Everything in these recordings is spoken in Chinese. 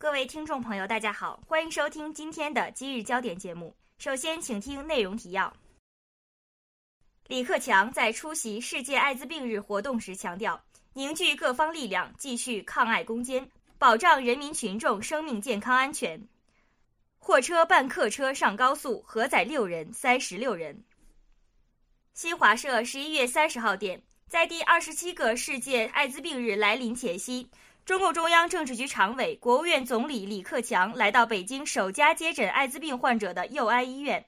各位听众朋友，大家好，欢迎收听今天的今日焦点节目。首先，请听内容提要。李克强在出席世界艾滋病日活动时强调，凝聚各方力量，继续抗艾攻坚，保障人民群众生命健康安全。货车扮客车上高速，核载六人，塞十六人。新华社十一月三十号电，在第二十七个世界艾滋病日来临前夕，中共中央政治局常委、国务院总理李克强来到北京首家接诊艾滋病患者的佑安医院，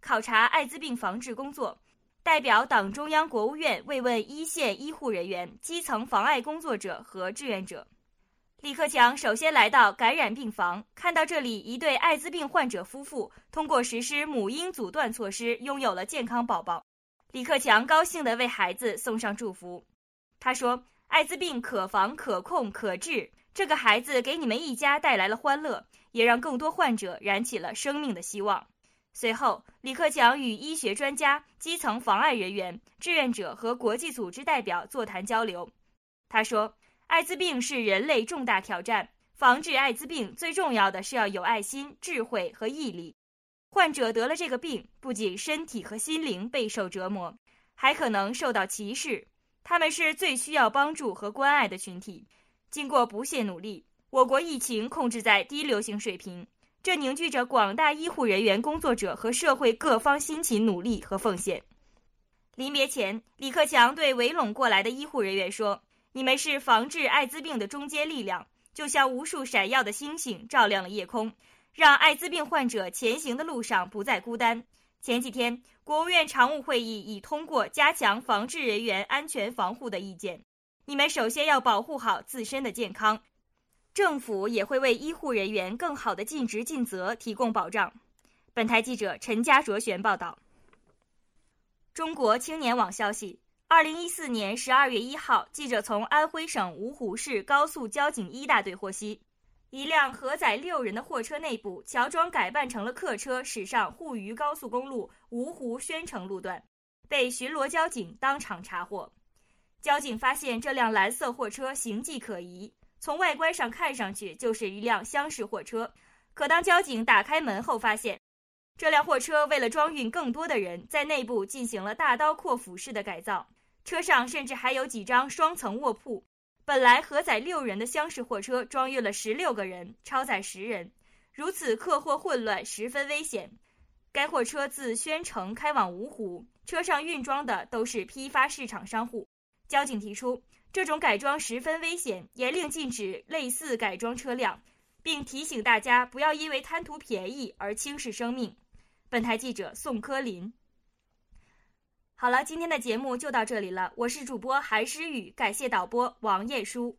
考察艾滋病防治工作。代表党中央、国务院慰问一线医护人员、基层防艾工作者和志愿者。李克强首先来到感染病房，看到这里一对艾滋病患者夫妇通过实施母婴阻断措施拥有了健康宝宝。李克强高兴地为孩子送上祝福。他说：“艾滋病可防、可控、可治，这个孩子给你们一家带来了欢乐，也让更多患者燃起了生命的希望。”随后，李克强与医学专家、基层防艾人员、志愿者和国际组织代表座谈交流。他说：“艾滋病是人类重大挑战，防治艾滋病最重要的是要有爱心、智慧和毅力。患者得了这个病，不仅身体和心灵备受折磨，还可能受到歧视。他们是最需要帮助和关爱的群体。经过不懈努力，我国疫情控制在低流行水平。”这凝聚着广大医护人员、工作者和社会各方辛勤努力和奉献。临别前，李克强对围拢过来的医护人员说：“你们是防治艾滋病的中坚力量，就像无数闪耀的星星，照亮了夜空，让艾滋病患者前行的路上不再孤单。”前几天，国务院常务会议已通过加强防治人员安全防护的意见。你们首先要保护好自身的健康。政府也会为医护人员更好的尽职尽责提供保障。本台记者陈家卓璇报道。中国青年网消息：二零一四年十二月一号，记者从安徽省芜湖市高速交警一大队获悉，一辆荷载六人的货车内部乔装改扮成了客车，驶上沪渝高速公路芜湖宣城路段，被巡逻交警当场查获。交警发现这辆蓝色货车形迹可疑。从外观上看上去就是一辆厢式货车，可当交警打开门后，发现这辆货车为了装运更多的人，在内部进行了大刀阔斧式的改造，车上甚至还有几张双层卧铺。本来荷载六人的厢式货车装运了十六个人，超载十人，如此客货混乱，十分危险。该货车自宣城开往芜湖，车上运装的都是批发市场商户。交警提出。这种改装十分危险，严令禁止类似改装车辆，并提醒大家不要因为贪图便宜而轻视生命。本台记者宋科林。好了，今天的节目就到这里了，我是主播韩诗雨，感谢导播王艳书。